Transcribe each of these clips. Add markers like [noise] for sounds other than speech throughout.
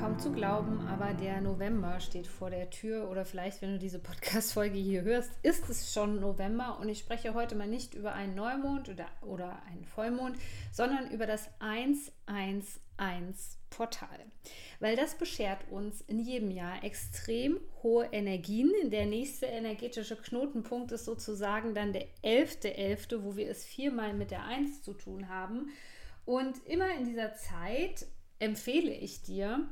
Kaum zu glauben, aber der November steht vor der Tür oder vielleicht, wenn du diese Podcast-Folge hier hörst, ist es schon November und ich spreche heute mal nicht über einen Neumond oder, oder einen Vollmond, sondern über das 111-Portal. Weil das beschert uns in jedem Jahr extrem hohe Energien. Der nächste energetische Knotenpunkt ist sozusagen dann der 11.11., .11., wo wir es viermal mit der 1 zu tun haben. Und immer in dieser Zeit empfehle ich dir,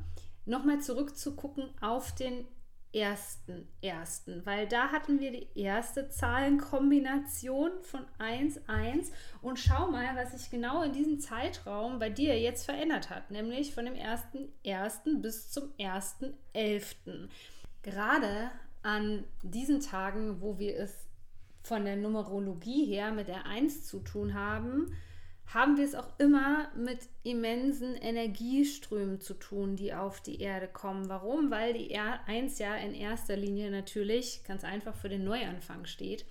nochmal zurückzugucken auf den ersten, ersten, weil da hatten wir die erste Zahlenkombination von 1, 1 und schau mal, was sich genau in diesem Zeitraum bei dir jetzt verändert hat, nämlich von dem ersten, ersten bis zum ersten, elften. Gerade an diesen Tagen, wo wir es von der Numerologie her mit der 1 zu tun haben, haben wir es auch immer mit immensen Energieströmen zu tun, die auf die Erde kommen. Warum? Weil die er 1 ja in erster Linie natürlich ganz einfach für den Neuanfang steht.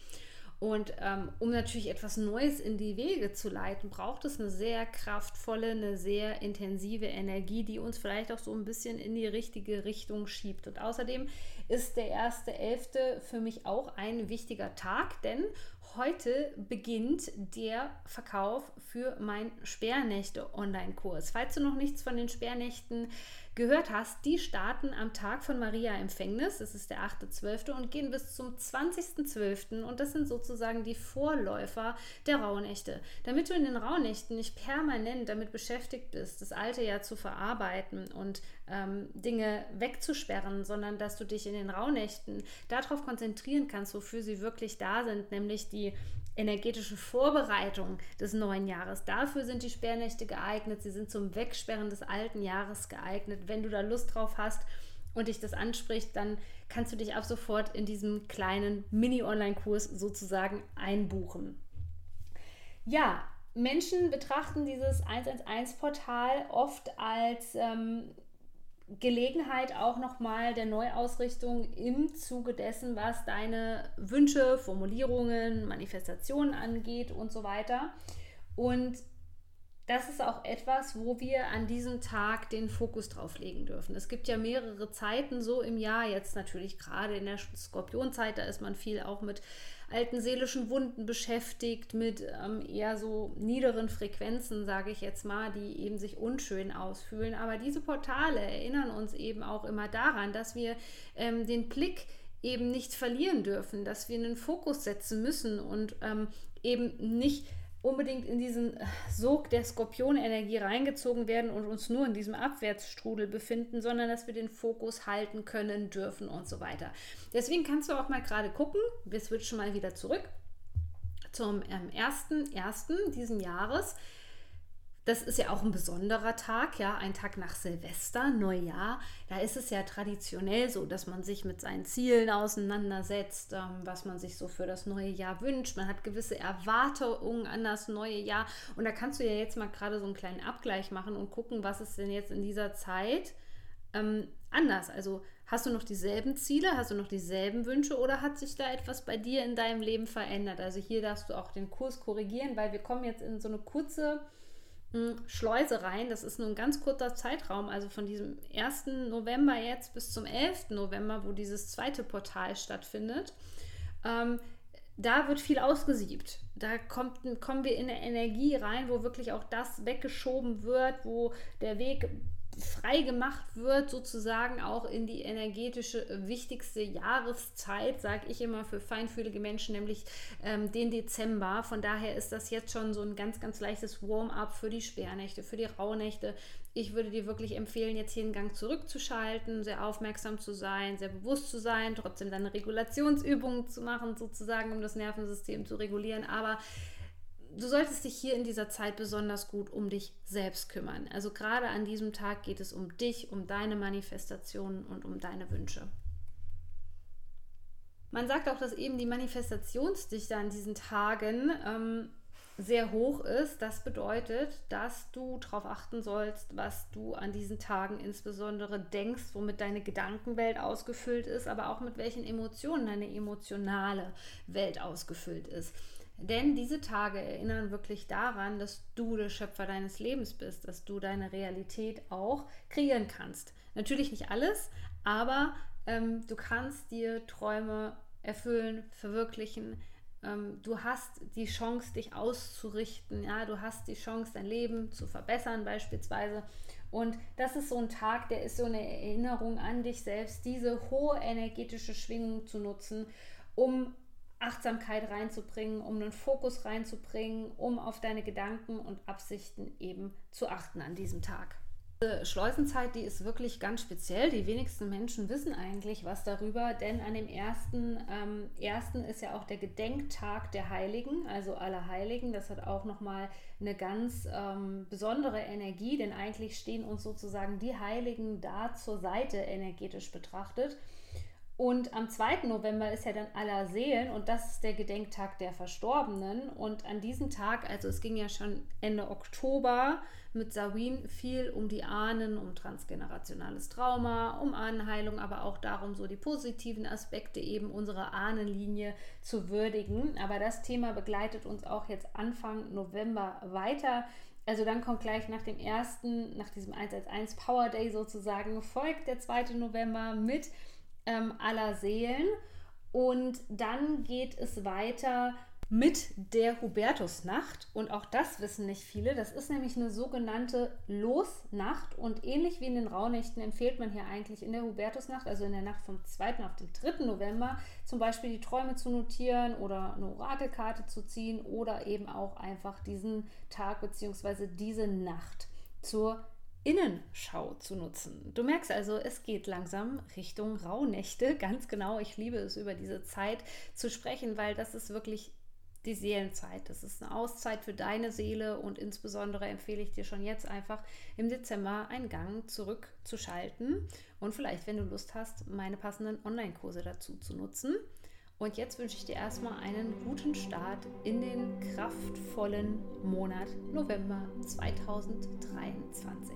Und ähm, um natürlich etwas Neues in die Wege zu leiten, braucht es eine sehr kraftvolle, eine sehr intensive Energie, die uns vielleicht auch so ein bisschen in die richtige Richtung schiebt. Und außerdem ist der erste Elfte für mich auch ein wichtiger Tag, denn heute beginnt der Verkauf für mein Sperrnächte-Online-Kurs. Falls du noch nichts von den Sperrnächten gehört hast, die starten am Tag von Maria Empfängnis, das ist der 8.12. und gehen bis zum 20.12. und das sind sozusagen die Vorläufer der Rauhnächte. Damit du in den Rauhnächten nicht permanent damit beschäftigt bist, das alte Jahr zu verarbeiten und ähm, Dinge wegzusperren, sondern dass du dich in den Rauhnächten darauf konzentrieren kannst, wofür sie wirklich da sind, nämlich die energetische Vorbereitung des neuen Jahres. Dafür sind die Sperrnächte geeignet. Sie sind zum Wegsperren des alten Jahres geeignet. Wenn du da Lust drauf hast und dich das anspricht, dann kannst du dich ab sofort in diesem kleinen Mini-Online-Kurs sozusagen einbuchen. Ja, Menschen betrachten dieses 111-Portal oft als ähm, Gelegenheit auch nochmal der Neuausrichtung im Zuge dessen, was deine Wünsche, Formulierungen, Manifestationen angeht und so weiter. Und das ist auch etwas, wo wir an diesem Tag den Fokus drauf legen dürfen. Es gibt ja mehrere Zeiten so im Jahr, jetzt natürlich gerade in der Skorpionzeit, da ist man viel auch mit alten seelischen Wunden beschäftigt, mit ähm, eher so niederen Frequenzen, sage ich jetzt mal, die eben sich unschön ausfühlen. Aber diese Portale erinnern uns eben auch immer daran, dass wir ähm, den Blick eben nicht verlieren dürfen, dass wir einen Fokus setzen müssen und ähm, eben nicht unbedingt in diesen Sog der Skorpionenergie reingezogen werden und uns nur in diesem Abwärtsstrudel befinden, sondern dass wir den Fokus halten können, dürfen und so weiter. Deswegen kannst du auch mal gerade gucken, wir switchen mal wieder zurück zum ähm, 1.1. diesen Jahres. Das ist ja auch ein besonderer Tag, ja, ein Tag nach Silvester, Neujahr. Da ist es ja traditionell so, dass man sich mit seinen Zielen auseinandersetzt, ähm, was man sich so für das neue Jahr wünscht. Man hat gewisse Erwartungen an das neue Jahr. Und da kannst du ja jetzt mal gerade so einen kleinen Abgleich machen und gucken, was ist denn jetzt in dieser Zeit ähm, anders. Also hast du noch dieselben Ziele, hast du noch dieselben Wünsche oder hat sich da etwas bei dir in deinem Leben verändert? Also hier darfst du auch den Kurs korrigieren, weil wir kommen jetzt in so eine kurze Schleuse rein. Das ist nur ein ganz kurzer Zeitraum, also von diesem 1. November jetzt bis zum 11. November, wo dieses zweite Portal stattfindet. Ähm, da wird viel ausgesiebt. Da kommt, kommen wir in eine Energie rein, wo wirklich auch das weggeschoben wird, wo der Weg frei gemacht wird, sozusagen auch in die energetische äh, wichtigste Jahreszeit, sage ich immer für feinfühlige Menschen, nämlich ähm, den Dezember. Von daher ist das jetzt schon so ein ganz, ganz leichtes Warm-up für die Sperrnächte, für die Rauhnächte. Ich würde dir wirklich empfehlen, jetzt hier einen Gang zurückzuschalten, sehr aufmerksam zu sein, sehr bewusst zu sein, trotzdem deine Regulationsübungen zu machen, sozusagen, um das Nervensystem zu regulieren. Aber du solltest dich hier in dieser Zeit besonders gut um dich selbst kümmern. Also gerade an diesem Tag geht es um dich, um deine Manifestationen und um deine Wünsche. Man sagt auch, dass eben die Manifestationsdichte an diesen Tagen ähm, sehr hoch ist. Das bedeutet, dass du darauf achten sollst, was du an diesen Tagen insbesondere denkst, womit deine Gedankenwelt ausgefüllt ist, aber auch mit welchen Emotionen deine emotionale Welt ausgefüllt ist. Denn diese Tage erinnern wirklich daran, dass du der Schöpfer deines Lebens bist, dass du deine Realität auch kreieren kannst. Natürlich nicht alles, aber ähm, du kannst dir Träume erfüllen, verwirklichen. Ähm, du hast die Chance, dich auszurichten. Ja, du hast die Chance, dein Leben zu verbessern beispielsweise. Und das ist so ein Tag, der ist so eine Erinnerung an dich selbst, diese hohe energetische Schwingung zu nutzen, um Achtsamkeit reinzubringen, um einen Fokus reinzubringen, um auf deine Gedanken und Absichten eben zu achten an diesem Tag. Diese Schleusenzeit, die ist wirklich ganz speziell. Die wenigsten Menschen wissen eigentlich was darüber, denn an dem ersten, ähm, ersten ist ja auch der Gedenktag der Heiligen, also aller Heiligen. Das hat auch nochmal eine ganz ähm, besondere Energie, denn eigentlich stehen uns sozusagen die Heiligen da zur Seite energetisch betrachtet. Und am 2. November ist ja dann aller Seelen und das ist der Gedenktag der Verstorbenen. Und an diesem Tag, also es ging ja schon Ende Oktober mit Sawin viel um die Ahnen, um transgenerationales Trauma, um Ahnenheilung, aber auch darum, so die positiven Aspekte eben unserer Ahnenlinie zu würdigen. Aber das Thema begleitet uns auch jetzt Anfang November weiter. Also dann kommt gleich nach dem ersten, nach diesem 1 als 1 Power Day sozusagen, folgt der 2. November mit ähm, aller Seelen. Und dann geht es weiter mit der Hubertusnacht. Und auch das wissen nicht viele. Das ist nämlich eine sogenannte Losnacht. Und ähnlich wie in den Rauhnächten empfiehlt man hier eigentlich in der Hubertusnacht, also in der Nacht vom 2. auf den 3. November, zum Beispiel die Träume zu notieren oder eine Orakelkarte zu ziehen oder eben auch einfach diesen Tag bzw. diese Nacht zur Innenschau zu nutzen. Du merkst also, es geht langsam Richtung Rauhnächte. [laughs] Ganz genau, ich liebe es, über diese Zeit zu sprechen, weil das ist wirklich die Seelenzeit. Das ist eine Auszeit für deine Seele und insbesondere empfehle ich dir schon jetzt einfach im Dezember einen Gang zurückzuschalten und vielleicht, wenn du Lust hast, meine passenden Online-Kurse dazu zu nutzen. Und jetzt wünsche ich dir erstmal einen guten Start in den kraftvollen Monat November 2023.